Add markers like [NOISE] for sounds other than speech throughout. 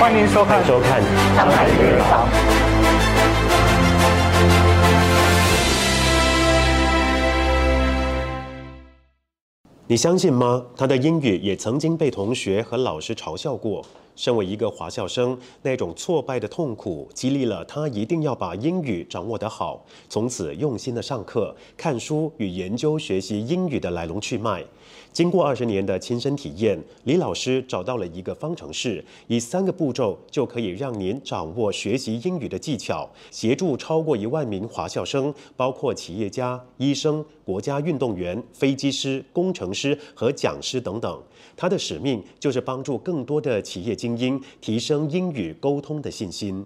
欢迎收看收看，上海名人坊。你相信吗？他的英语也曾经被同学和老师嘲笑过。身为一个华校生，那种挫败的痛苦激励了他，一定要把英语掌握得好。从此用心的上课、看书与研究学习英语的来龙去脉。经过二十年的亲身体验，李老师找到了一个方程式，以三个步骤就可以让您掌握学习英语的技巧，协助超过一万名华校生，包括企业家、医生、国家运动员、飞机师、工程师和讲师等等。他的使命就是帮助更多的企业精英提升英语沟通的信心。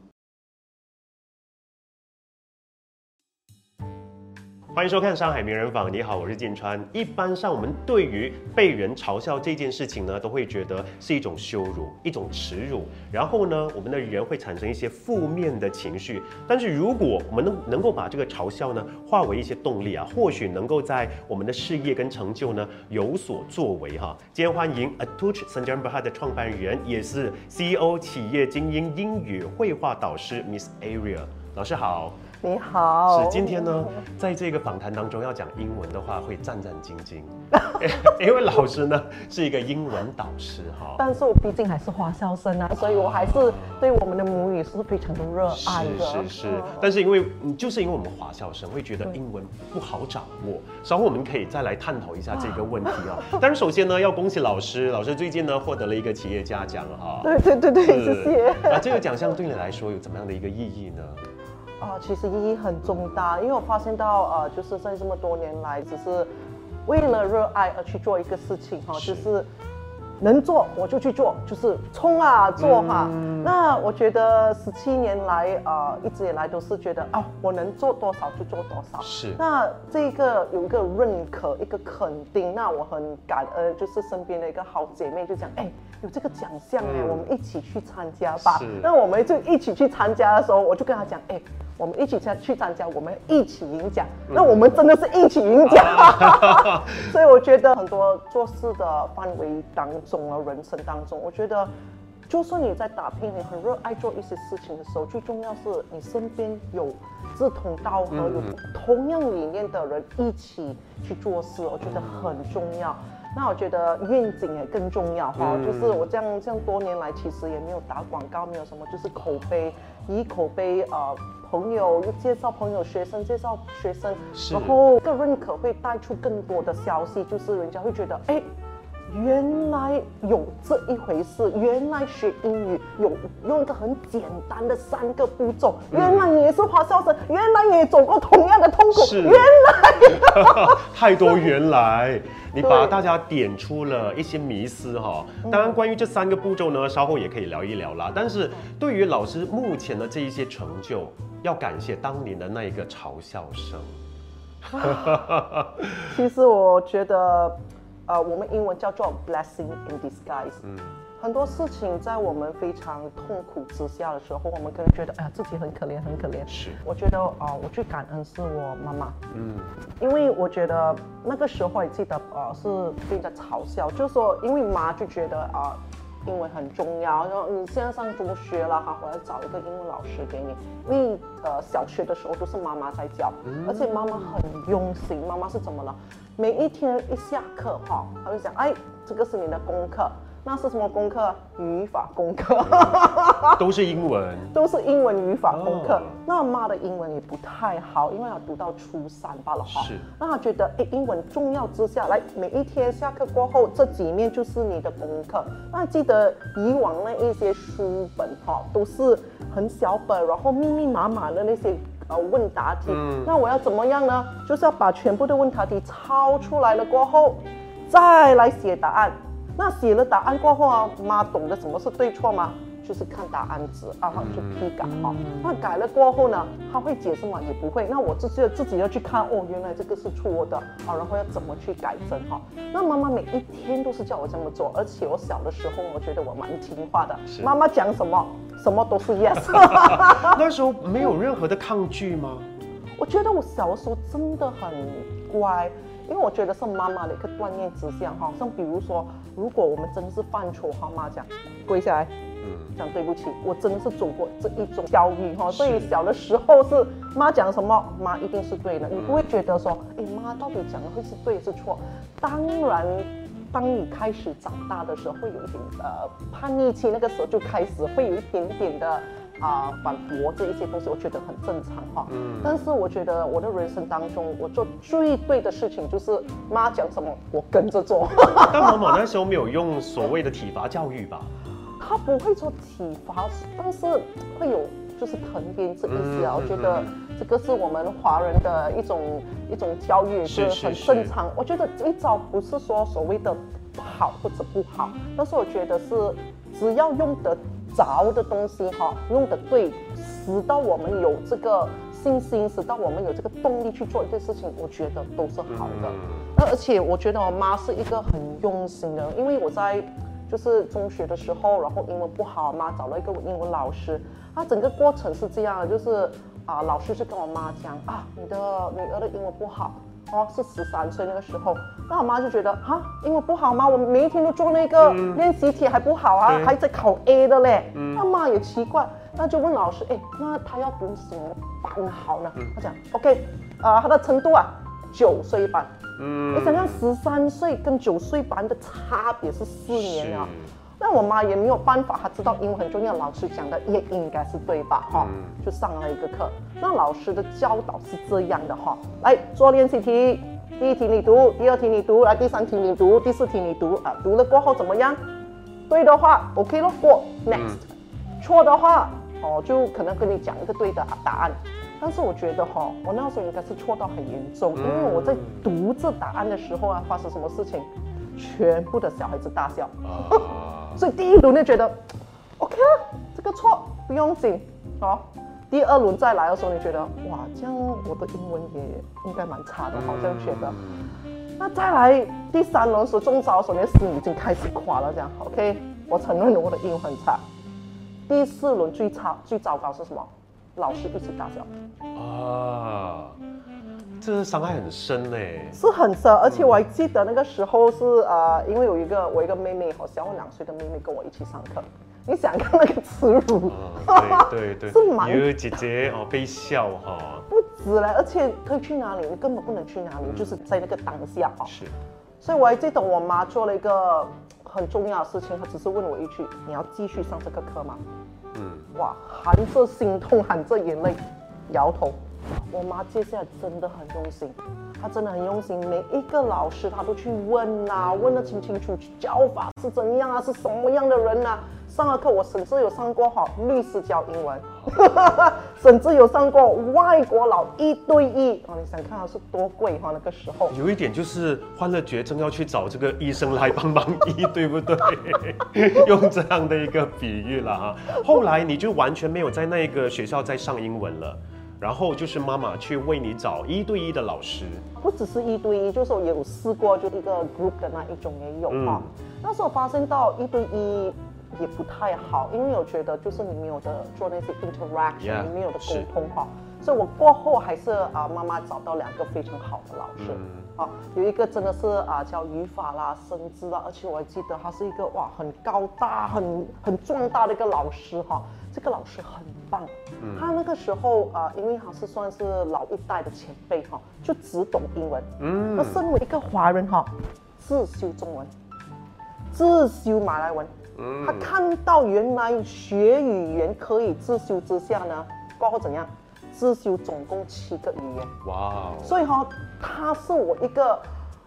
欢迎收看《上海名人坊》，你好，我是建川。一般上，我们对于被人嘲笑这件事情呢，都会觉得是一种羞辱、一种耻辱，然后呢，我们的人会产生一些负面的情绪。但是，如果我们能能够把这个嘲笑呢化为一些动力啊，或许能够在我们的事业跟成就呢有所作为哈。今天欢迎 Atuch Sanjay Berhad 的创办人，也是 CEO 企业精英英语绘画导师 Miss Area 老师好。你好，是今天呢，在这个访谈当中要讲英文的话，会战战兢兢，[LAUGHS] 因为老师呢是一个英文导师哈。但是我毕竟还是华校生啊，所以我还是对我们的母语是非常的热爱的。是是是，但是因为就是因为我们华校生会觉得英文不好掌握，稍后我们可以再来探讨一下这个问题啊。但是首先呢，要恭喜老师，老师最近呢获得了一个企业家奖 [LAUGHS] 哈。对对对对，谢谢。啊，这个奖项对你来说有怎么样的一个意义呢？啊，其实意义很重大，因为我发现到，呃，就是在这么多年来，只是为了热爱而去做一个事情，哈，就是能做我就去做，就是冲啊做哈。那我觉得十七年来，呃，一直以来都是觉得，啊，我能做多少就做多少。是。那这个有一个认可，一个肯定，那我很感恩，就是身边的一个好姐妹就讲，哎。有这个奖项哎，我们一起去参加吧。那我们就一起去参加的时候，我就跟他讲，哎，我们一起参去参加，我们一起赢奖。那我们真的是一起赢奖。[LAUGHS] 所以我觉得很多做事的范围当中啊，人生当中，我觉得，就算你在打拼，你很热爱做一些事情的时候，最重要是你身边有志同道合、有同样理念的人一起去做事，我觉得很重要。那我觉得愿景也更重要哈，就是我这样这样多年来，其实也没有打广告，没有什么，就是口碑，以口碑呃，朋友又介绍朋友，学生介绍学生，然后个认可会带出更多的消息，就是人家会觉得哎。原来有这一回事，原来学英语有用一个很简单的三个步骤，原来你也是华校生，原来你也走过同样的痛苦，原来。[LAUGHS] 太多原来，你把大家点出了一些迷思哈。当然，关于这三个步骤呢，稍后也可以聊一聊啦。但是对于老师目前的这一些成就，要感谢当年的那一个嘲笑声。其实我觉得。呃，我们英文叫做 blessing in disguise。嗯，很多事情在我们非常痛苦之下的时候，我们可能觉得，哎呀，自己很可怜，很可怜。是，我觉得啊，我最感恩是我妈妈。嗯，因为我觉得那个时候也记得，呃，是被人家嘲笑，就是说，因为妈就觉得啊。英文很重要，然后你现在上中学了哈，我要找一个英文老师给你。因为呃小学的时候都是妈妈在教，而且妈妈很用心。妈妈是怎么了？每一天一下课哈，她就讲，哎，这个是你的功课。那是什么功课？语法功课，都是英文，[LAUGHS] 都是英文语法功课。那妈的英文也不太好，因为要读到初三罢了哈。是。那他觉得，哎，英文重要之下，来每一天下课过后这几面就是你的功课。那记得以往那一些书本哈，都是很小本，然后密密麻麻的那些呃问答题。嗯。那我要怎么样呢？就是要把全部的问答题抄出来了过后，再来写答案。那写了答案过后啊，妈懂得什么是对错吗？就是看答案纸啊，就批改哈。那改了过后呢，他会解释吗？也不会。那我自己自己要去看哦，原来这个是错的啊，然后要怎么去改正哈。那妈妈每一天都是叫我这么做，而且我小的时候，我觉得我蛮听话的，妈妈讲什么，什么都是 yes。[LAUGHS] 那时候没有任何的抗拒吗？我觉得我小的时候真的很乖。因为我觉得是妈妈的一个锻炼之相哈。像比如说，如果我们真的是犯错，哈，妈讲跪下来，嗯，讲对不起，我真的是走过这一种教育哈。所以小的时候是妈讲什么，妈一定是对的，你不会觉得说，哎，妈到底讲的会是对是错？当然，当你开始长大的时候，会有一点呃叛逆期，那个时候就开始会有一点点的。啊，反驳这一些东西，我觉得很正常哈。嗯。但是我觉得我的人生当中，我做最对的事情就是妈讲什么，我跟着做。[LAUGHS] 但妈妈那时候没有用所谓的体罚教育吧？他不会做体罚，但是会有就是疼鞭这意思啊。我觉得这个是我们华人的一种一种教育，是很正常。我觉得一招不是说所谓的好或者不好，但是我觉得是只要用得。着的东西哈，用的对，使到我们有这个信心，使到我们有这个动力去做一件事情，我觉得都是好的。那而且我觉得我妈是一个很用心的，因为我在就是中学的时候，然后英文不好，妈找了一个英文老师，啊，整个过程是这样的，就是啊，老师是跟我妈讲啊，你的女儿的英文不好。哦，是十三岁那个时候，那我妈就觉得啊，英文不好吗？我每一天都做那个练习题还不好啊，还在考 A 的嘞。那妈也奇怪，那就问老师，哎，那他要读什么班好呢？他讲 OK，啊，他的程度啊，九岁班。嗯，你想想十三岁跟九岁班的差别是四年啊。那我妈也没有办法，她知道英文很重要，老师讲的也应该是对吧？哈，就上了一个课。那老师的教导是这样的哈，来做练习题，第一题你读，第二题你读，来第三题你读，第四题你读啊，读了过后怎么样？对的话，OK 了，过，next。错的话，哦，就可能跟你讲一个对的答案。但是我觉得哈，我那时候应该是错到很严重，因为我在读这答案的时候啊，发生什么事情？全部的小孩子大笑。[LAUGHS] 所以第一轮就觉得，OK 啊，这个错不用紧哦。第二轮再来的时候，你觉得哇，这样我的英文也应该蛮差的，好像觉得。那再来第三轮时中招的时候，你的心已经开始垮了，这样 OK，我承认我的英文很差。第四轮最差最糟糕是什么？老师一起大笑。啊。这伤害很深嘞，是很深，而且我还记得那个时候是呃，因为有一个我一个妹妹，好小我两岁的妹妹跟我一起上课。你想看那个耻辱？对对对，[LAUGHS] 是蛮。有姐姐哦被笑哈，不止嘞，而且可以去哪里？你根本不能去哪里，就是在那个当下哦。是。所以我还记得我妈做了一个很重要的事情，她只是问我一句：“你要继续上这个课吗？”嗯。哇，含着心痛，含着眼泪，摇头。我妈接下来真的很用心，她真的很用心，每一个老师她都去问啊，问得清清楚楚，教法是怎样啊，是什么样的人啊？上了课我甚至有上过哈律师教英文，[LAUGHS] 甚至有上过外国佬一对一哦，你想看它是多贵哈？那个时候有一点就是患了绝症要去找这个医生来帮忙医，对不对？[LAUGHS] 用这样的一个比喻了哈。后来你就完全没有在那个学校再上英文了。然后就是妈妈去为你找一对一的老师，不只是一对一，就是我有试过就一个 group 的那一种也有哈。那时候发现到一对一也不太好，因为我觉得就是你没有的做那些 interaction，你没有的沟通哈。所以我过后还是啊，妈妈找到两个非常好的老师啊，有一个真的是啊叫语法啦、生字啦，而且我还记得他是一个哇很高大、很很壮大的一个老师哈。这个老师很棒，他那个时候啊，因为他是算是老一代的前辈哈，就只懂英文。嗯，那身为一个华人哈，自修中文，自修马来文。嗯，他看到原来学语言可以自修之下呢，过后怎样？自修总共七个语言。哇！所以哈，他是我一个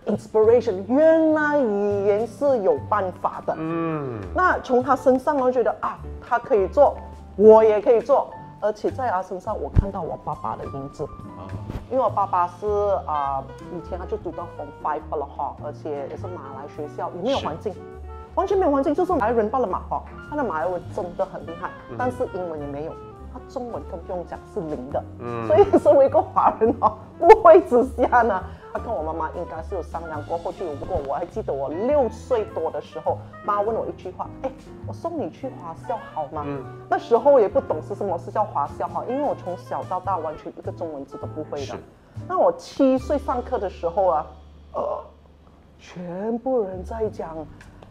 inspiration，[LAUGHS] 原来语言是有办法的。嗯，那从他身上我觉得啊，他可以做。我也可以做，而且在他身上我看到我爸爸的影子啊，因为我爸爸是啊，以前他就读到 Form Five 了哈，而且也是马来学校，也没有环境，完全没有环境，就是马来人罢了嘛哈，他的马来文真的很厉害，但是英文也没有。他中文更不用讲是零的，嗯，所以身为一个华人哦，不会之下呢，他跟我妈妈应该是有商量过后就有过。我还记得我六岁多的时候，妈问我一句话，哎，我送你去华校好吗？嗯，那时候也不懂是什么是叫华校哈，因为我从小到大完全一个中文字都不会的。那我七岁上课的时候啊，呃，全部人在讲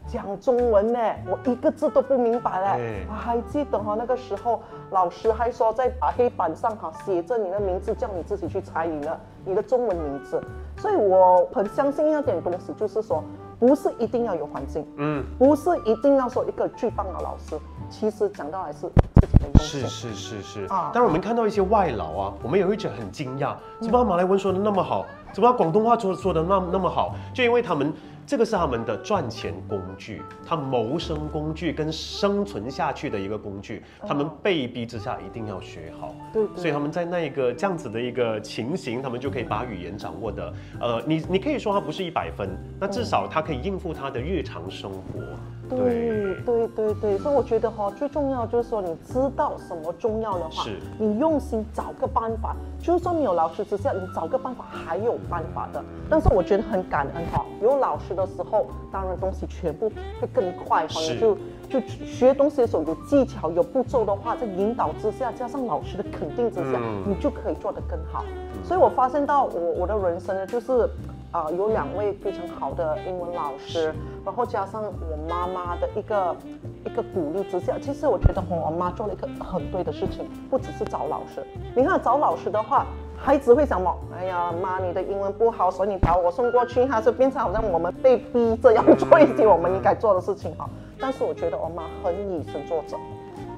讲中文呢，我一个字都不明白嘞。我还记得哈，那个时候老师还说在黑板上哈写着你的名字，叫你自己去猜你的你的中文名字。所以我很相信一点东西，就是说不是一定要有环境，嗯，不是一定要说一个巨棒的老师。其实讲到还是自己的用心。是是是是啊。当然我们看到一些外劳啊，我们也会觉得很惊讶，怎么马来文说的那么好？怎么广东话说说的那那么好？就因为他们。这个是他们的赚钱工具，他谋生工具跟生存下去的一个工具，他们被逼之下一定要学好。对，所以他们在那一个这样子的一个情形，他们就可以把语言掌握的，呃，你你可以说他不是一百分，那至少他可以应付他的日常生活。对对对对，所以我觉得哈，最重要就是说，你知道什么重要的话，是，你用心找个办法。就算没有老师之下，你找个办法还有办法的。但是我觉得很感恩哈，有老师的时候，当然东西全部会更快哈。你就就学东西的时候有技巧有步骤的话，在引导之下，加上老师的肯定之下，你就可以做得更好。所以我发现到我我的人生呢，就是。啊，有两位非常好的英文老师，然后加上我妈妈的一个一个鼓励之下，其实我觉得我妈做了一个很对的事情，不只是找老师。你看找老师的话，孩子会想么？哎呀，妈，你的英文不好，所以你把我送过去，还是变成好像我们被逼着要做一些我们应该做的事情哈。但是我觉得我妈很以身作则，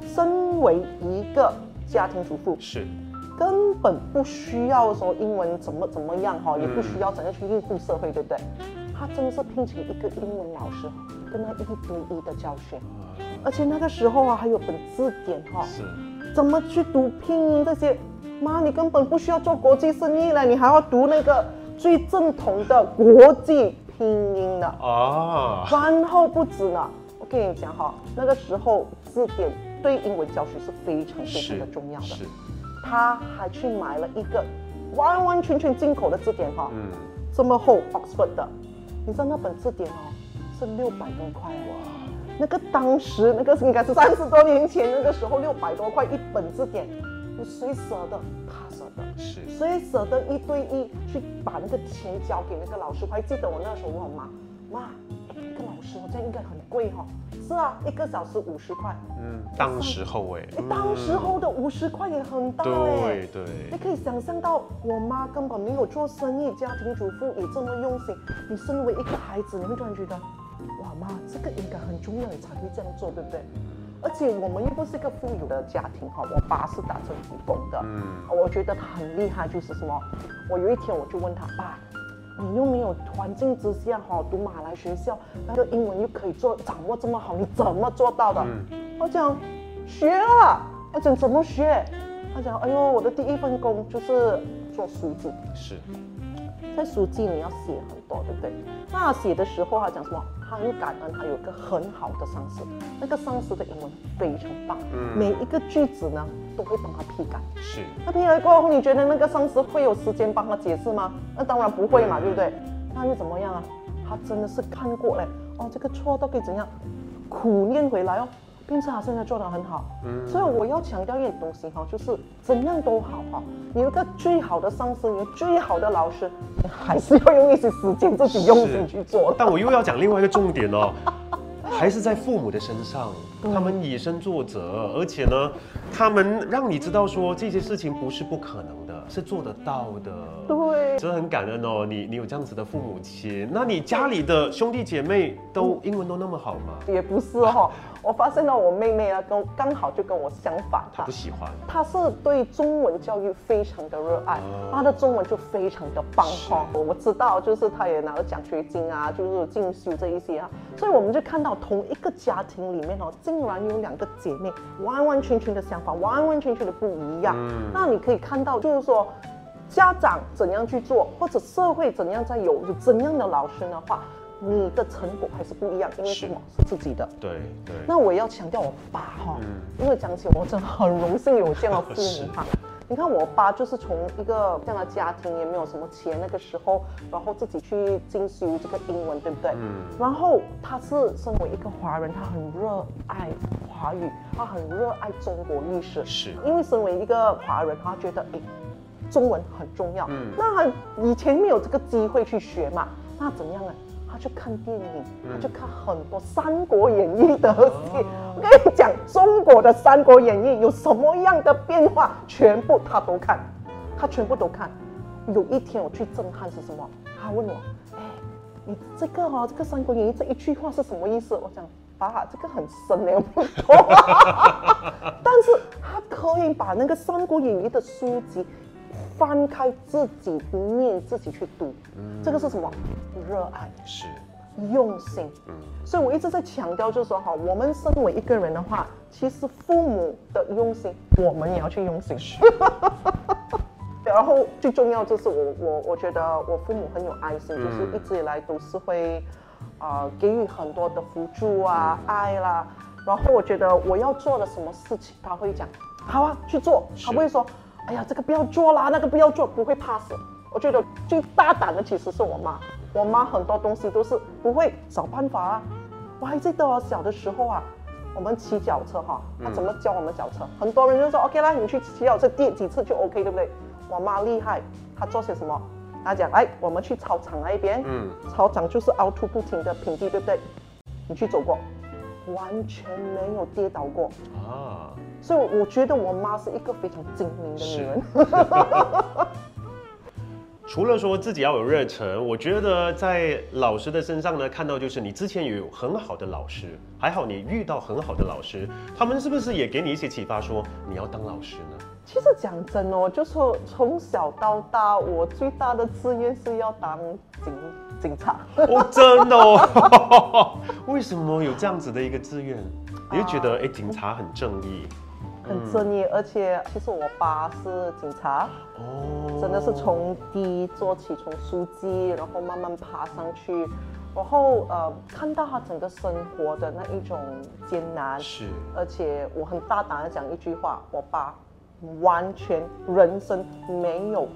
身为一个家庭主妇是。根本不需要说英文怎么怎么样哈，也不需要怎样去应付社会，对不对？他真的是聘请一个英文老师，跟他一对一的教学，而且那个时候啊还有本字典哈，是，怎么去读拼音这些？妈，你根本不需要做国际生意了，你还要读那个最正统的国际拼音的啊。然后不止呢，我跟你讲哈，那个时候字典对英文教学是非常非常的重要的。他还去买了一个完完全全进口的字典哈，嗯，这么厚，Oxford 的，你知道那本字典哦是六百多块哇，那个当时那个应该是三十多年前那个时候六百多块一本字典，你谁舍得？他舍得，是，谁舍得一对一去把那个钱交给那个老师？我还记得我那时候问我妈，妈。一个老师好像应该很贵哈，是啊，一个小时五十块。嗯，当时候哎，当时候的五十块也很大哎。对对。你可以想象到，我妈根本没有做生意，家庭主妇也这么用心。你身为一个孩子，你会突然觉得，哇妈，这个应该很重要，你才会这样做，对不对？而且我们又不是一个富有的家庭哈，我爸是打政府工的。嗯。我觉得他很厉害，就是什么？我有一天我就问他爸。你又没有环境之下哈，读马来学校，那个英文又可以做掌握这么好，你怎么做到的？我讲学了，我讲怎么学？他讲哎呦，我的第一份工就是做梳子。是。在书记你要写很多，对不对？那写的时候他讲什么？他很感恩，他有一个很好的上司，那个上司的英文非常棒，嗯，每一个句子呢都会帮他批改。是。那批改过后，你觉得那个上司会有时间帮他解释吗？那当然不会嘛，对不对？那又怎么样啊？他真的是看过嘞，哦，这个错都可以怎样苦练回来哦。并且他现在做得很好，嗯，所以我要强调一点东西哈，就是怎样都好哈，你有个最好的上司，有最好的老师，你还是要用一些时间自己用心去做。但我又要讲另外一个重点哦，[LAUGHS] 还是在父母的身上，他们以身作则，而且呢，他们让你知道说这些事情不是不可能的，是做得到的。对，真的很感恩哦，你你有这样子的父母亲，那你家里的兄弟姐妹都英文都那么好吗？也不是哈。我发现了，我妹妹啊，跟刚好就跟我相反，她不喜欢，她是对中文教育非常的热爱，她的中文就非常的棒哈。我知道，就是她也拿了奖学金啊，就是进修这一些啊，所以我们就看到同一个家庭里面哦，竟然有两个姐妹，完完全全的想法，完完全全的不一样。那你可以看到，就是说家长怎样去做，或者社会怎样在有怎样的老师的话。你的成果还是不一样，因为什么？是自己的。对对。那我要强调我爸哈，因为讲起我真的很荣幸有这样的父母哈。[LAUGHS] 你看我爸就是从一个这样的家庭，也没有什么钱那个时候，然后自己去进修这个英文，对不对？嗯。然后他是身为一个华人，他很热爱华语，他很热爱中国历史。是。因为身为一个华人，他觉得哎，中文很重要。嗯。那他以前没有这个机会去学嘛。那怎样呢？他去看电影，他去看很多《三国演义》的戏。我跟你讲，中国的《三国演义》有什么样的变化，全部他都看，他全部都看。有一天我去震撼是什么？他问我：“哎，你这个哈，这个《三国演义》这一句话是什么意思？”我讲：“爸，这个很深的，我不懂。但是他可以把那个《三国演义》的书籍翻开，自己念，自己去读。这个是什么？热爱是用心。嗯，所以我一直在强调，就是说哈，我们身为一个人的话，其实父母的用心，我们也要去用心。[LAUGHS] 然后最重要就是我我我觉得我父母很有爱心，就是一直以来都是会啊给予很多的辅助啊爱啦。然后我觉得我要做的什么事情，他会讲好啊去做，他不会说哎呀这个不要做啦，那个不要做，不会怕死。我觉得最大胆的其实是我妈，我妈很多东西都是不会找办法啊。我还记得我小的时候啊，我们骑脚车哈，她怎么教我们脚车？很多人就说 OK 啦，你去骑脚车第几次就 OK，对不对？我妈厉害，她做些什么？她讲，哎，我们去操场那一边，嗯，操场就是凹凸不平的平地，对不对？你去走过，完全没有跌倒过啊。所以我觉得我妈是一个非常精明的女人。[LAUGHS] 除了说自己要有热忱，我觉得在老师的身上呢，看到就是你之前有很好的老师，还好你遇到很好的老师，他们是不是也给你一些启发，说你要当老师呢？其实讲真哦，就说从小到大，我最大的志愿是要当警警察。哦，真的哦？[LAUGHS] 为什么有这样子的一个志愿？你就觉得哎，警察很正义，很正义，而且其实我爸是警察哦，真的是从低做起，从书记，然后慢慢爬上去，然后呃，看到他整个生活的那一种艰难，是，而且我很大胆的讲一句话，我爸。完全人生没有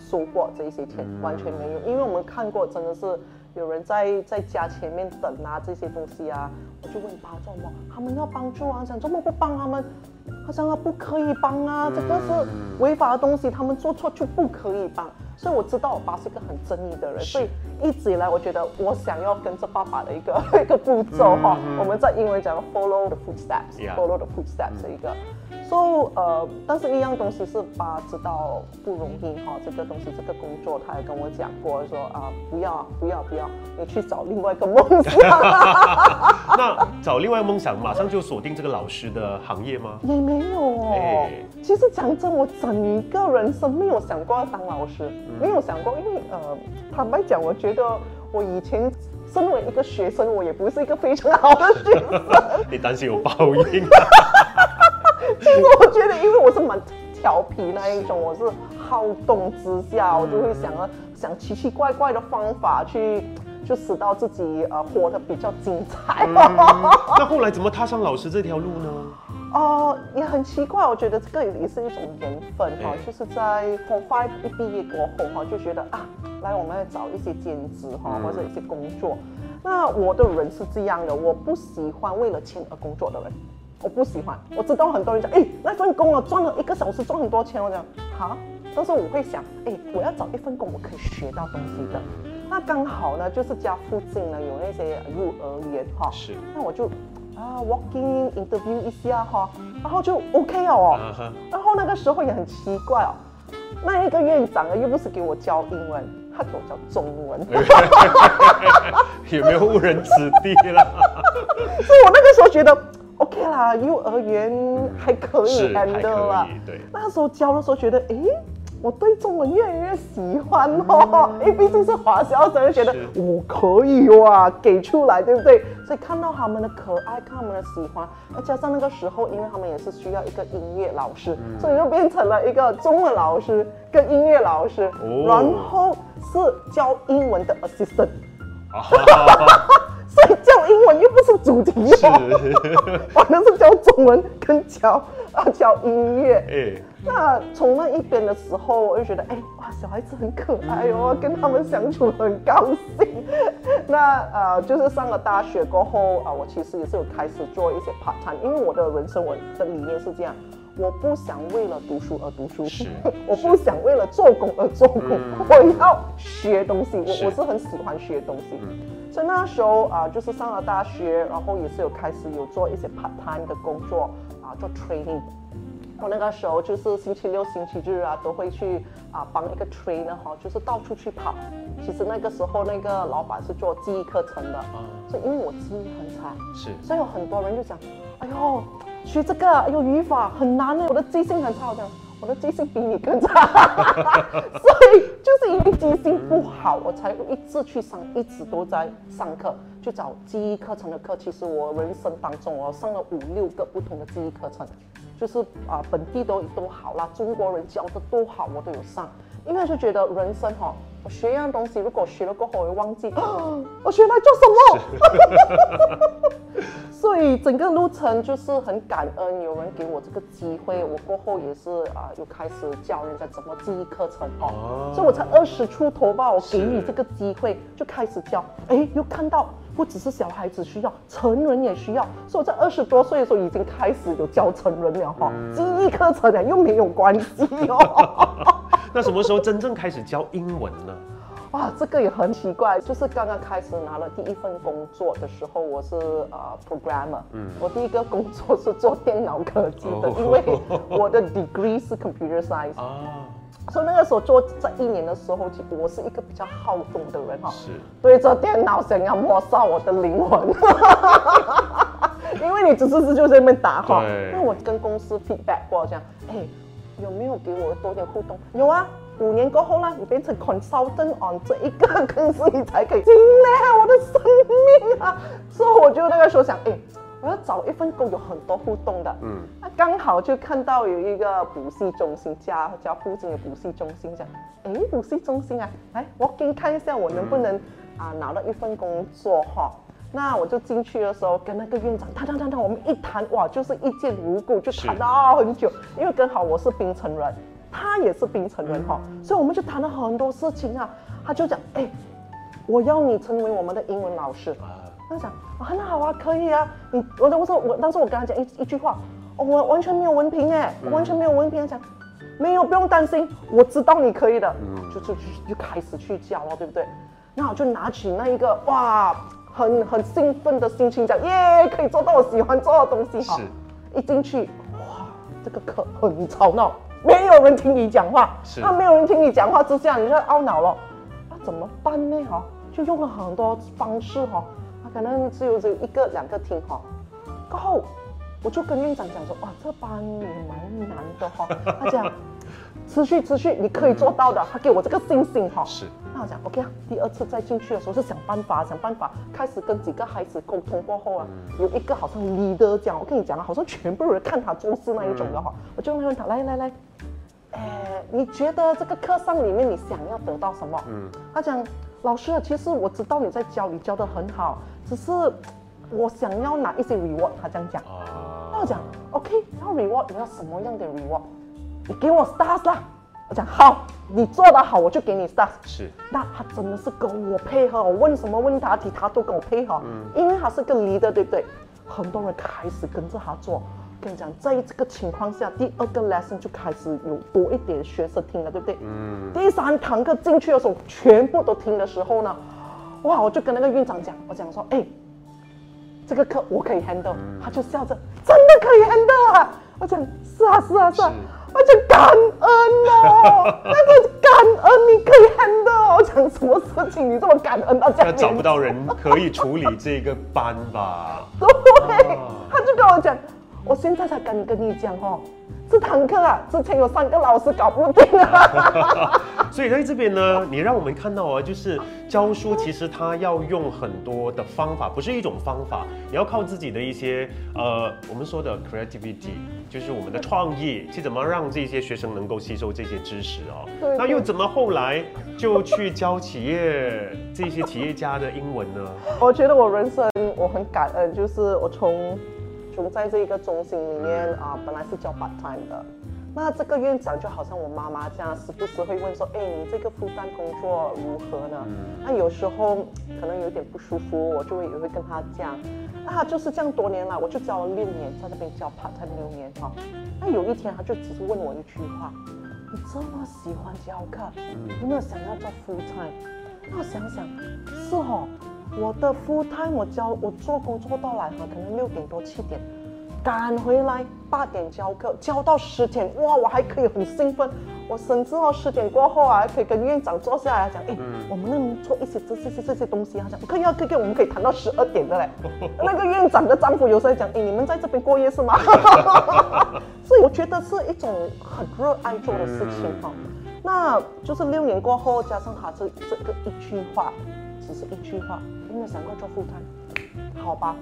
收过这一些钱，完全没有，因为我们看过，真的是有人在在家前面等啊，这些东西啊，我就问爸做什么，他们要帮助啊，想怎么不帮他们？他讲啊，不可以帮啊，这个是违法的东西，他们做错就不可以帮。所以我知道我爸是一个很正义的人，所以一直以来我觉得我想要跟着爸爸的一个 [LAUGHS] 一个步骤哈，我们在英文讲 follow the footsteps，follow the footsteps 的一个。所以呃，但是一样东西是爸知道不容易哈，这个东西这个工作他也跟我讲过，说啊不要不要不要，你去找另外一个梦想。那找另外梦想，马上就锁定这个老师的行业吗？也没有哦。其实讲真，我整个人生没有想过要当老师，没有想过，因为呃，坦白讲，我觉得我以前身为一个学生，我也不是一个非常好的学生。你担心有报应？[LAUGHS] 其实我觉得，因为我是蛮调皮那一种，我是好动之下，我就会想要想奇奇怪怪的方法去，就使到自己呃活得比较精彩。[LAUGHS] 那后来怎么踏上老师这条路呢？哦，也很奇怪，我觉得这个也是一种缘分哈，就是在 Form Five 一毕业过后哈，就觉得啊，来我们要找一些兼职哈，或者一些工作。那我的人是这样的，我不喜欢为了钱而工作的人。我不喜欢，我知道很多人讲，哎，那份工啊，赚了一个小时赚很多钱。我讲好，但是我会想，哎，我要找一份工，我可以学到东西的。那刚好呢，就是家附近呢有那些幼儿园哈，是，那我就啊 walking interview 一下哈，然后就 OK 哦。然后那个时候也很奇怪哦，那一个院长呢又不是给我教英文，他给我教中文，[LAUGHS] 有没有误人子弟了？[LAUGHS] 所以我那个时候觉得。OK 啦，幼儿园还可以 handle 啦。对，那时候教的时候觉得，哎，我对中文越来越喜欢哦。[LAUGHS] 因为毕竟是华侨生，觉得我可以哇，给出来，对不对？所以看到他们的可爱，看他们的喜欢，再加上那个时候，因为他们也是需要一个音乐老师，所以就变成了一个中文老师跟音乐老师，然后是教英文的 assistant。[LAUGHS] 所以教英文又不是主题哦，反正 [LAUGHS] 是教中文跟教啊教音乐。哎，那从那一边的时候，我就觉得，哎哇，小孩子很可爱哦，跟他们相处很高兴。[LAUGHS] 那呃，就是上了大学过后啊，我其实也是有开始做一些 part time，因为我的人生我的理念是这样，我不想为了读书而读书，[LAUGHS] 我不想为了做工而做工，我要学东西，我我是很喜欢学东西。所以那时候啊，就是上了大学，然后也是有开始有做一些 part time 的工作啊，做 training。我那个时候就是星期六、星期日啊，都会去啊帮一个 trainer 哈，就是到处去跑。其实那个时候那个老板是做记忆课程的，所以因为我记忆很差，是，所以有很多人就讲，哎呦，学这个，哎呦，语法很难呢，我的记性很差，这样。我的记性比你更差，[LAUGHS] 所以就是因为记性不好，我才一直去上，一直都在上课，去找记忆课程的课。其实我人生当中，我上了五六个不同的记忆课程，就是啊，本地都都好啦，中国人教的都好，我都有上。因为就觉得人生哈，我学一样东西，如果学了过后我会忘记，[GASPS] 我学来做什么？[LAUGHS] 所以整个路程就是很感恩有人给我这个机会，我过后也是啊，又开始教人家怎么记忆课程哦。所以我才二十出头吧，我给你这个机会就开始教，哎，又看到不只是小孩子需要，成人也需要，所以我在二十多岁的时候已经开始有教成人了哈，记忆课程呢又没有关系哦。[LAUGHS] 那什么时候真正开始教英文呢？哇，[LAUGHS] 这个也很奇怪，就是刚刚开始拿了第一份工作的时候，我是呃 programmer，嗯，我第一个工作是做电脑科技的，因为我的 degree 是 computer science [LAUGHS] 啊，所以那个时候做这一年的时候，其实我是一个比较好动的人哈，是。对着电脑想要抹杀我的灵魂，[LAUGHS] 因为你只是是就在那边打哈，那我跟公司 feedback 过这样，哎。有没有给我多点互动？有啊，五年过后啦，你变成 consultant on 这一个公司，你才可以。进来我的生命啊！所以我就那个时候想，哎，我要找一份工有很多互动的。嗯，那刚好就看到有一个补习中心，家家附近的补习中心，讲，哎，补习中心啊，来，我给你看一下，我能不能啊拿到一份工作哈？那我就进去的时候，跟那个院长谈谈谈谈，我们一谈哇，就是一见如故，就谈了很久。因为刚好我是冰城人，他也是冰城人哈，所以我们就谈了很多事情啊。他就讲，哎，我要你成为我们的英文老师。他讲，很好啊，可以啊。你我我说我当时我跟他讲一一句话，我完全没有文凭哎，完全没有文凭。他讲，没有，不用担心，我知道你可以的。嗯，就就就就开始去教了，对不对？那我就拿起那一个哇。很很兴奋的心情，讲耶，可以做到我喜欢做的东西哈。一进去，哇，这个课很吵闹，没有人听你讲话。是，那没有人听你讲话之下，你就懊恼了。那怎么办呢？哈，就用了很多方式哈。他可能只有只有一个两个听哈。过后，我就跟院长讲说，哇，这班也蛮难的哈。[LAUGHS] 他讲。持续持续，你可以做到的。他给我这个信心哈。是。那我讲 OK 啊，第二次再进去的时候是想办法想办法，开始跟几个孩子沟通过后啊，有一个好像 leader 讲，我跟你讲啊，好像全部人看他做事那一种的哈。我就问他，来来来，哎，你觉得这个课上里面你想要得到什么？嗯。他讲，老师，其实我知道你在教，你教的很好，只是我想要拿一些 reward。他这样讲。那我讲 OK，要 reward，你要什么样的 reward？你给我 stars 啦！我讲好，你做得好，我就给你 stars。是，那他真的是跟我配合，我问什么问答题，他都跟我配合。嗯，因为他是个 leader，对不对？很多人开始跟着他做。跟你讲，在这个情况下，第二个 lesson 就开始有多一点学生听了，对不对？嗯。第三堂课进去的时候，全部都听的时候呢，哇！我就跟那个院长讲，我讲说，哎，这个课我可以 handle。他就笑着，真的可以 handle 啊！我讲，是啊，是啊，是啊。我就感恩哦，[LAUGHS] 那个感恩你可以 handle。我讲什么事情你这么感恩到这样？他找不到人可以处理这个班吧？[LAUGHS] 对，他就跟我讲，我现在才敢跟你讲哦。这堂课啊，之前有三个老师搞不定啊。[LAUGHS] 所以在这边呢，你让我们看到啊，就是教书其实他要用很多的方法，不是一种方法，你要靠自己的一些呃，我们说的 creativity，就是我们的创意，去怎么让这些学生能够吸收这些知识哦。那又怎么后来就去教企业这些企业家的英文呢？我觉得我人生我很感恩，就是我从。从在这一个中心里面啊，本来是教 part time 的，那这个院长就好像我妈妈这样，时不时会问说，哎，你这个负担工作如何呢？那有时候可能有点不舒服，我就会也会跟他讲，那他，就是这样多年了，我就教了六年，在那边教 part time 六年哈。那有一天他就只是问我一句话：“你这么喜欢教课，有没有想要做 full time？” 那我想想，是哦，我的 full time 我教我做工做到来哈，可能六点多七点。赶回来八点教课，教到十点，哇，我还可以很兴奋。我甚至哦十点过后啊，还可以跟院长坐下来讲，哎，我们能做一些这些这些东西。他讲可以啊，可以，我们可以谈到十二点的嘞。[LAUGHS] 那个院长的丈夫有时候讲，哎，你们在这边过夜是吗？[LAUGHS] 所以我觉得是一种很热爱做的事情哈。那就是六年过后，加上他这这个一句话，只是一句话，有没有想过做副摊？好吧，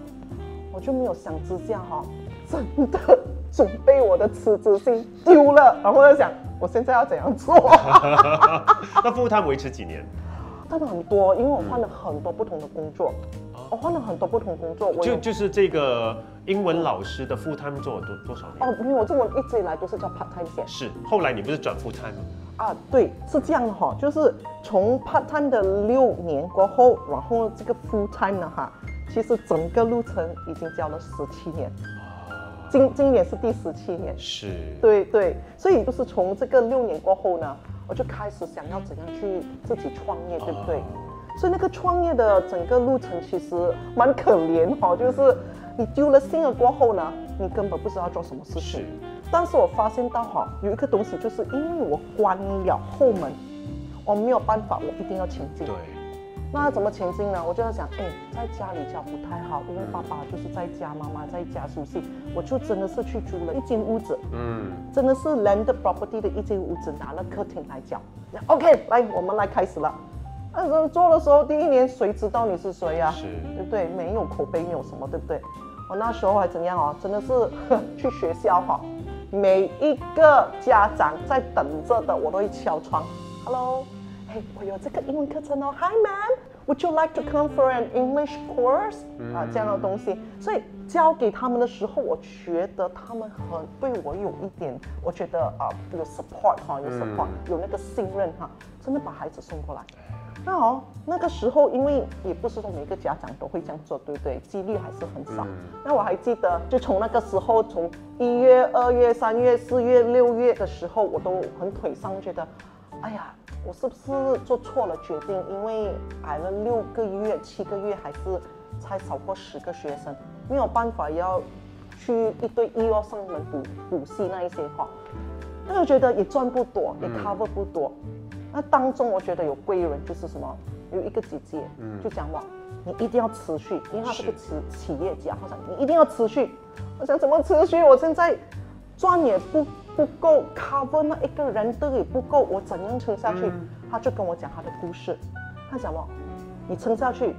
我就没有想支架哈。真的准备我的辞职信丢了，然后我就想，我现在要怎样做？[LAUGHS] 那服务摊维持几年？真的很多，因为我换了很多不同的工作，我换了很多不同工作。我就就是这个英文老师的 full time 做了多多少年？哦，没有我这么一直以来都是叫 part time 线。是，后来你不是转 full time 吗？啊，对，是这样的哈，就是从 part time 的六年过后，然后这个 full time 呢哈，其实整个路程已经教了十七年。今今年是第十七年，是对对，所以就是从这个六年过后呢，我就开始想要怎样去自己创业，对不对？所以那个创业的整个路程其实蛮可怜哈，就是你丢了心了过后呢，你根本不知道做什么事情。但是我发现到哈，有一个东西就是因为我关了后门，我没有办法，我一定要前进。对。那怎么前进呢？我就在想，哎，在家里教不太好，因为爸爸就是在家，妈妈在家熟悉，我就真的是去租了一间屋子，嗯，真的是 land property 的一间屋子，拿了客厅来教。OK，来，我们来开始了。那时候做的时候，第一年谁知道你是谁呀？是，对不对？没有口碑，没有什么，对不对？我那时候还怎样哦？真的是去学校哈，每一个家长在等着的，我都会敲窗，Hello。哎，我有这个英文课程哦，Hi ma'am，Would you like to come for an English course？啊，这样的东西，所以教给他们的时候，我觉得他们很对我有一点，我觉得啊有 support 哈，有 support，有那个信任哈，真的把孩子送过来。那哦，那个时候因为也不是说每个家长都会这样做，对不对？几率还是很少。那我还记得，就从那个时候，从一月、二月、三月、四月、六月的时候，我都很腿伤，觉得，哎呀。我是不是做错了决定？因为挨了六个月、七个月，还是才少过十个学生，没有办法要去一对一哦上门补补习那一些哈。那我觉得也赚不多，也 cover 不多。那当中我觉得有贵人就是什么？有一个姐姐嗯就讲我，你一定要持续，因为她是个企企业家，她讲你一定要持续。我想怎么持续？我现在赚也不。不够 cover 那一个人的也不够，我怎样撑下去？他就跟我讲他的故事。他讲么？你撑下去。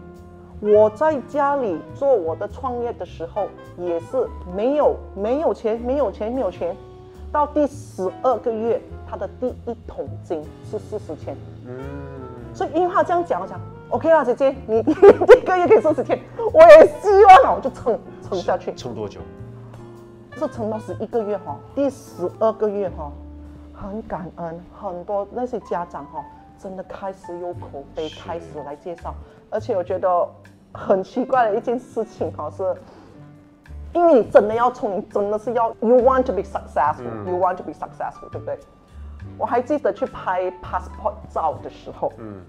我在家里做我的创业的时候，也是没有没有钱，没有钱，没有钱。到第十二个月，他的第一桶金是四十千。嗯。所以因为他这样讲，我讲 OK 啦，姐姐，[LAUGHS] 你第一个月可以四十千，我也希望，我就撑撑下去。撑多久？是撑到十一个月哈，第十二个月哈，很感恩，很多那些家长哈，真的开始有口碑，开始来介绍。而且我觉得很奇怪的一件事情哈，是，因为你真的要冲，你真的是要，you want to be successful，you want to be successful，对不对？我还记得去拍 passport 照的时候，嗯，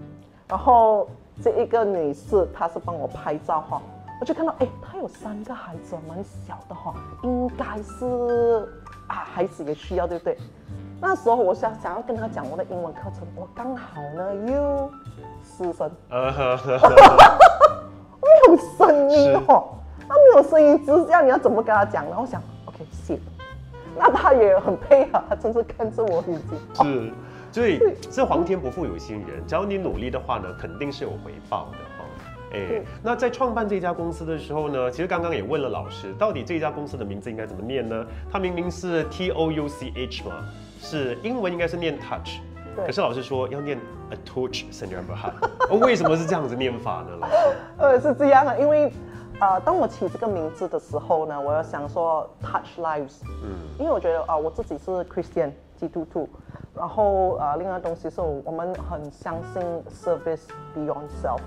然后这一个女士她是帮我拍照哈。我就看到，哎，她有三个孩子，蛮小的哈，应该是啊，孩子也需要，对不对？那时候我想想要跟她讲我的英文课程，我刚好呢又失声，[LAUGHS] 没有声音哦，那没有声音之下你要怎么跟他讲？然后想，OK，谢，那他也很配合，他真是看着我眼睛，是，所以这皇天不负有心人，只要你努力的话呢，肯定是有回报的。哎，那在创办这家公司的时候呢，其实刚刚也问了老师，到底这家公司的名字应该怎么念呢？它明明是 T O U C H 嘛，是英文应该是念 Touch，可是老师说要念 A Touch s e n o r b e h a r 为什么是这样子念法呢？老师？[LAUGHS] 呃，是这样啊，因为啊，当我起这个名字的时候呢，我要想说 Touch Lives，嗯，因为我觉得啊，我自己是 Christian 基督徒，然后啊，另外东西是我们很相信 Service Beyond Self。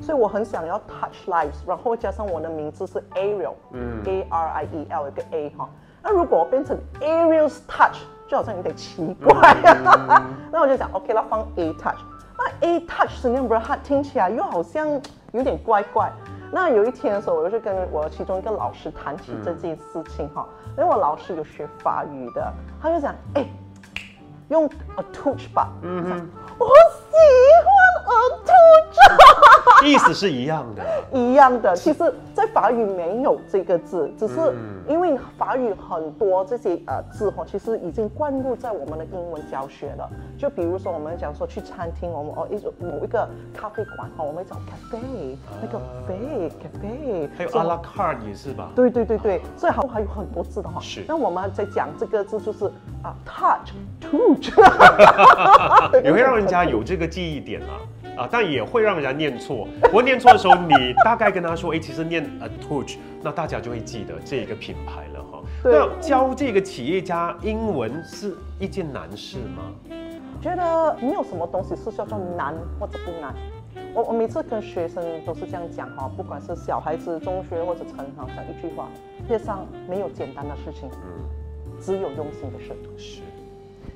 所以我很想要 touch lives，然后加上我的名字是 Ariel，嗯，A R I E L 一个 A 哈。那如果我变成 Ariel's touch，就好像有点奇怪啊。[LAUGHS] 那我就想，OK，那放 A touch。那 A touch 是它听起来又好像有点怪怪。那有一天的时候，我就是跟我其中一个老师谈起这件事情哈，因为我老师有学法语的，他就讲，哎，用 a touch 吧。嗯哼，我喜欢 a touch。[LAUGHS] 意思是一样的，一样的。其实，在法语没有这个字，只是因为法语很多这些呃字哈，其实已经灌入在我们的英文教学了。就比如说，我们讲说去餐厅，我们哦一种某一个咖啡馆哈，我们讲 cafe，那个 cafe cafe，还有 a la carte 也是吧？对对对对，所以还还有很多字的哈。是。那我们在讲这个字就是啊，touch，touch，[LAUGHS] 也会让人家有这个记忆点啊。啊，但也会让人家念错。我念错的时候，你大概跟他说，哎，其实念 a touch，那大家就会记得这个品牌了哈。那教这个企业家英文是一件难事吗？觉得没有什么东西是叫做难或者不难。我我每次跟学生都是这样讲哈，不管是小孩子、中学或者成行，讲一句话：世界上没有简单的事情，嗯，只有用心的事。是。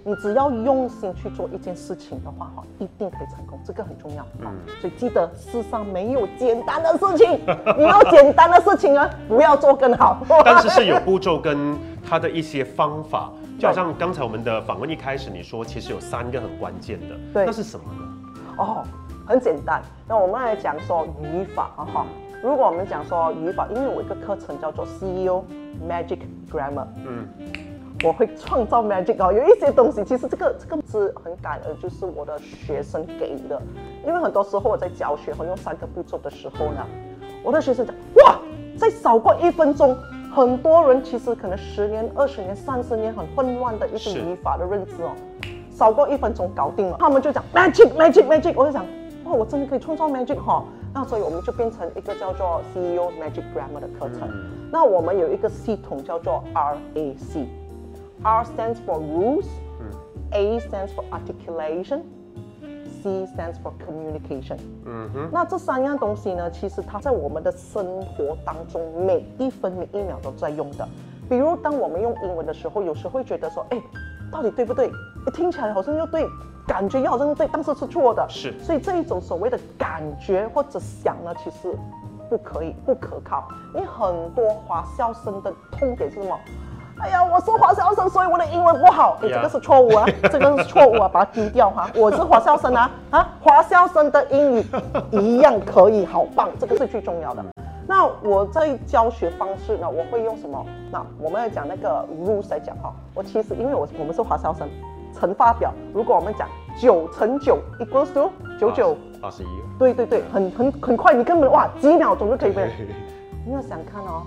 你只要用心去做一件事情的话，哈，一定可以成功，这个很重要嗯。所以记得世上没有简单的事情，[LAUGHS] 你要简单的事情呢，不要做更好。但是是有步骤跟他的一些方法，就好像刚才我们的访问一开始你说，其实有三个很关键的，对，那是什么呢？哦，很简单。那我们来讲说语法啊，哈，如果我们讲说语法，因为我一个课程叫做 CEO Magic Grammar，嗯。我会创造 magic 哦，有一些东西其实这个这个是很感恩，就是我的学生给的，因为很多时候我在教学和用三个步骤的时候呢，我的学生讲哇，再少过一分钟，很多人其实可能十年、二十年、三十年很混乱的一些语法的认知哦，少过一分钟搞定了，他们就讲 magic magic magic，我就想哇，我真的可以创造 magic 哈，那所以我们就变成一个叫做 CEO Magic Grammar 的课程，那我们有一个系统叫做 RAC。R stands for rules, A stands for articulation, C stands for communication。嗯哼，那这三样东西呢，其实它在我们的生活当中每一分每一秒都在用的。比如当我们用英文的时候，有时会觉得说，哎，到底对不对？听起来好像又对，感觉又好像对，但是是错的。是，所以这一种所谓的感觉或者想呢，其实不可以，不可靠。因为很多华校生的痛点是什么？哎呀，我是华校生，所以我的英文不好。哎，这个是错误啊，[LAUGHS] 这个是错误啊，把它丢掉哈。[LAUGHS] 我是华校生啊，啊，华校生的英语一样可以，好棒，这个是最重要的。那我在教学方式呢，我会用什么？那我们要讲那个 rules 来讲哈。我其实因为我我们是华校生，乘法表，如果我们讲九乘九 equals to 九九二十一。对对对，很很很快，你根本哇几秒钟就可以背。[LAUGHS] 你要想看哦。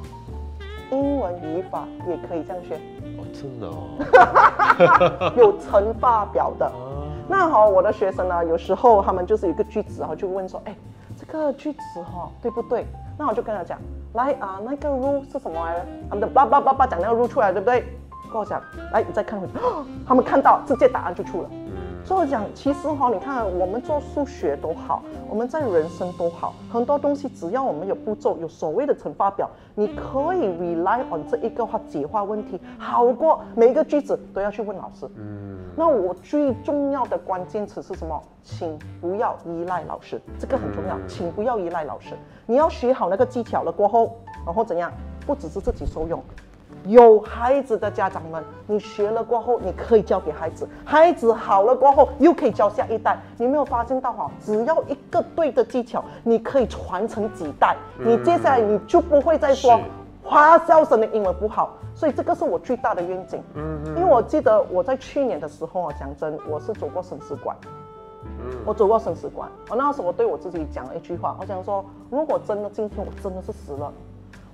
英文语法也可以这样学哦，真的哦，[LAUGHS] [LAUGHS] 有乘法表的。那好，我的学生呢，有时候他们就是一个句子哈，就问说，哎，这个句子哈对不对？那我就跟他讲，来啊，那个 rule 是什么来着？他们的叭叭叭叭讲那个 rule 出来，对不对？跟我讲，来你再看回去，[GASPS] 他们看到直接答案就出了。所以讲，其实哈，你看我们做数学都好，我们在人生都好，很多东西只要我们有步骤，有所谓的乘法表，你可以 rely on 这一个话解化问题，好过每一个句子都要去问老师。嗯，那我最重要的关键词是什么？请不要依赖老师，这个很重要，请不要依赖老师。你要学好那个技巧了过后，然后怎样？不只是自己受用。有孩子的家长们，你学了过后，你可以教给孩子，孩子好了过后，又可以教下一代。你没有发现到哈？只要一个对的技巧，你可以传承几代，你接下来你就不会再说花销生的英文不好。所以这个是我最大的愿景。嗯嗯。因为我记得我在去年的时候啊，讲真，我是走过生死关。嗯。我走过生死关，我那时候我对我自己讲了一句话，我想说，如果真的今天我真的是死了。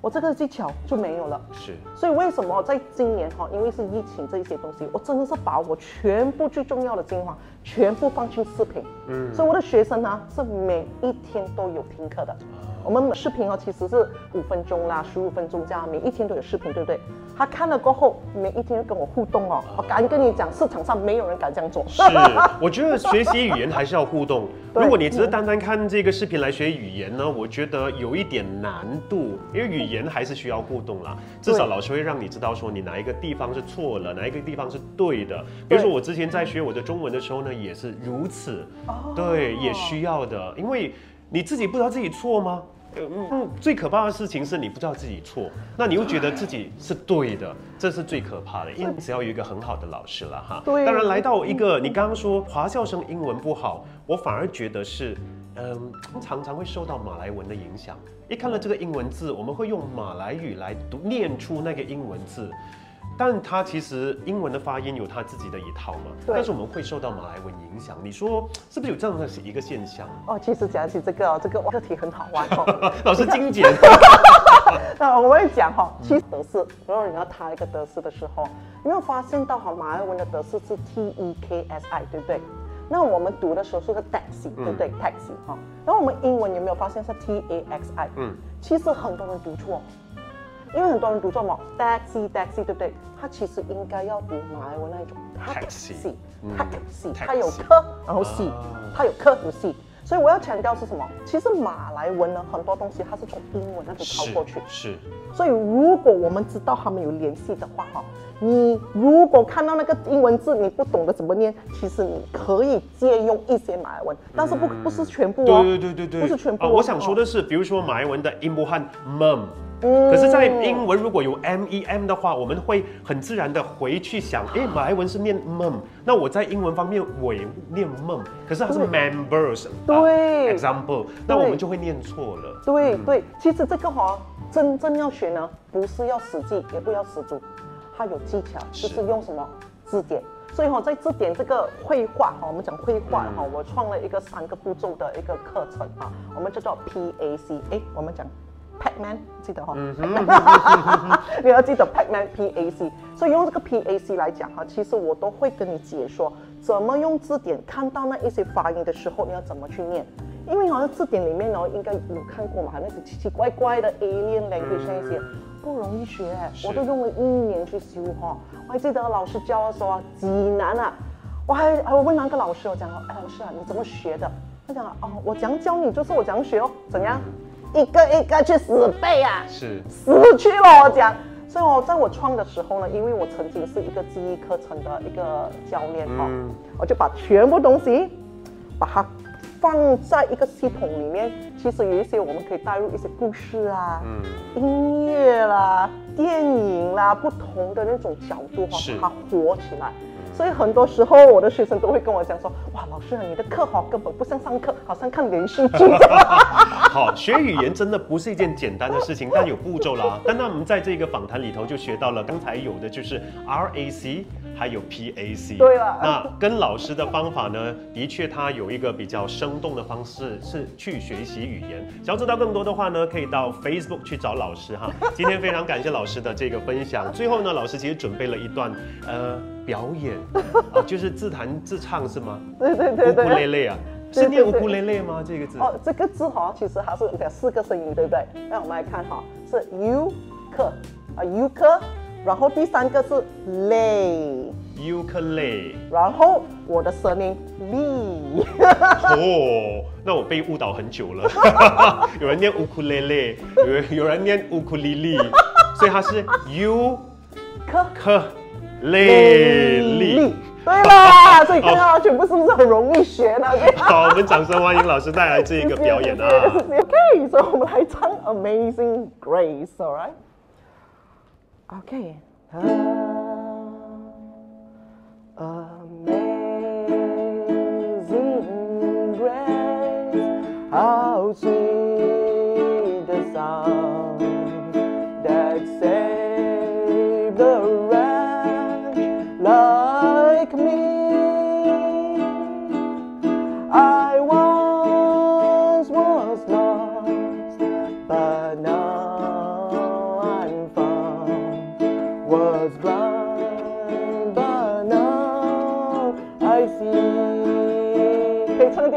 我这个技巧就没有了，是，所以为什么在今年哈，因为是疫情这一些东西，我真的是把我全部最重要的精华全部放进视频，嗯，所以我的学生呢是每一天都有听课的，我们视频哦其实是五分钟啦，十五分钟这样，每一天都有视频，对不对？他看了过后，每一天跟我互动哦。我敢跟你讲，市场上没有人敢这样做。是，我觉得学习语言还是要互动。[LAUGHS] 如果你只是单单看这个视频来学语言呢，我觉得有一点难度，因为语言还是需要互动啦。至少老师会让你知道说你哪一个地方是错了，哪一个地方是对的。比如说我之前在学我的中文的时候呢，也是如此。对，也需要的，因为你自己不知道自己错吗？嗯，最可怕的事情是你不知道自己错，那你又觉得自己是对的，这是最可怕的。因为只要有一个很好的老师了哈。对。当然来到一个，你刚刚说华校生英文不好，我反而觉得是，嗯，常常会受到马来文的影响。一看了这个英文字，我们会用马来语来读念出那个英文字。但它其实英文的发音有它自己的一套嘛，但是我们会受到马来文影响。你说是不是有这样的一个现象？哦，其实讲起这个，这个课题很好玩哦。[LAUGHS] 老师精简。[LAUGHS] 那我会讲哈，其实德式，如果你要踏一个德式的时候，你有发现到哈，马来文的德式是 T E K S I，对不对？那我们读的时候是个 taxi，对不对？taxi 哈。然后我们英文有没有发现是 T A X I？嗯，其实很多人读错。因为很多人读作么 taxi taxi 对不对？它其实应该要读马来文那一种 taxi taxi，它有科然后 c，它有科和 c，所以我要强调是什么？其实马来文呢，很多东西它是从英文那里抄过去。是。所以如果我们知道他们有联系的话，哈，你如果看到那个英文字你不懂得怎么念，其实你可以借用一些马来文，但是不不是全部哦。对对对对对。不是全部。我想说的是，比如说马来文的音波和 mum。可是，在英文如果有 m e m 的话，我们会很自然的回去想，哎，马来文是念 mum，那我在英文方面我也念 mem，可是它是 members，对，example，那我们就会念错了。对对，其实这个哈，真正要学呢，不是要死记，也不要死读，它有技巧，就是用什么字典。所以哈，在字典这个绘画哈，我们讲绘画哈，我创了一个三个步骤的一个课程啊，我们叫做 P A C，哎，我们讲。Pacman 记得哈，[LAUGHS] 你要记得 Pacman P A C，所以用这个 P A C 来讲哈，其实我都会跟你解说怎么用字典看到那一些发音的时候，你要怎么去念。因为好像字典里面呢，应该有看过嘛，那些奇奇怪怪的 alien language 那些不容易学，我都用了一年去修哈。我还记得老师教的时候啊，极难啊，我还还问那个老师，我讲哎老师啊，你怎么学的？他讲哦，我讲教你就是我讲学哦，怎样？一个一个去死背啊，是死去了。我讲，所以我在我创的时候呢，因为我曾经是一个记忆课程的一个教练哈，我就把全部东西把它放在一个系统里面。其实有一些我们可以带入一些故事啊，音乐啦、电影啦，不同的那种角度哈，把它活起来。所以很多时候，我的学生都会跟我讲说：“哇，老师，你的课好根本不像上课，好像看连续剧。[LAUGHS] ”好，学语言真的不是一件简单的事情，但有步骤啦。但那我们在这个访谈里头就学到了，刚才有的就是 RAC，还有 PAC。[LAUGHS] 对了，那跟老师的方法呢，的确他有一个比较生动的方式是去学习语言。想要知道更多的话呢，可以到 Facebook 去找老师哈。今天非常感谢老师的这个分享。最后呢，老师其实准备了一段呃。表演 [LAUGHS] 啊，就是自弹自唱是吗？对对对对，乌库雷雷啊，是念乌库雷雷吗？这个字？哦，这个字哈，其实它是有四个声音，对不对？那我们来看哈，是 u 克啊 u 克，然后第三个是 lay，u 克 lay，然后我的声音 li。[LAUGHS] 哦，那我被误导很久了，[LAUGHS] 有人念乌库雷雷，有人有人念乌库里里，所以它是 u 克克。累力，对啦，所以看到全部是不是很容易学呢？好，我们掌声欢迎老师带来这一个表演啊！OK，所以我们来唱 Amazing Grace，Alright？OK。Amazing Grace, how sweet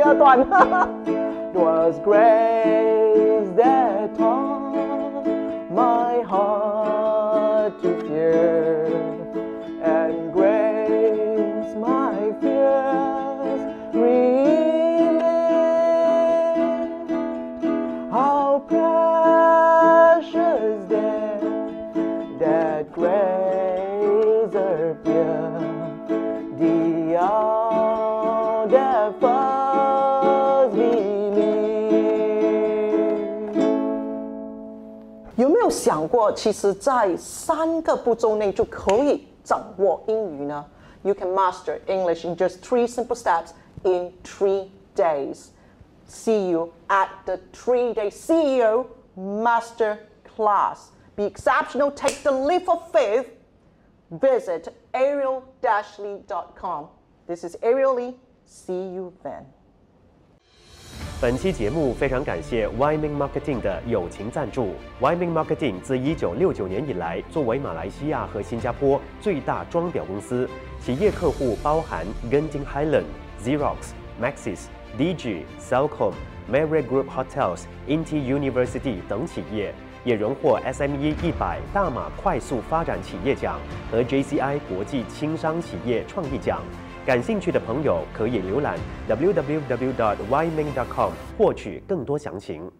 可以唱第二段。was grace that taught my heart to fear. 过，其实，在三个步骤内就可以掌握英语呢？You can master English in just three simple steps in three days. See you at the three-day CEO Master Class. Be exceptional. Take the leap of faith. Visit ariel-lee.com. This is Ariel Lee. See you then. 本期节目非常感谢 Wyman Marketing 的友情赞助。Wyman Marketing 自1969年以来，作为马来西亚和新加坡最大装裱公司，企业客户包含 Genting Highland、Xerox、Maxis、DG、Cellcom、Mary Group Hotels、Inti University 等企业，也荣获 SME 一百大马快速发展企业奖和 JCI 国际轻商企业创意奖。感兴趣的朋友可以浏览 www.yming.com 获取更多详情。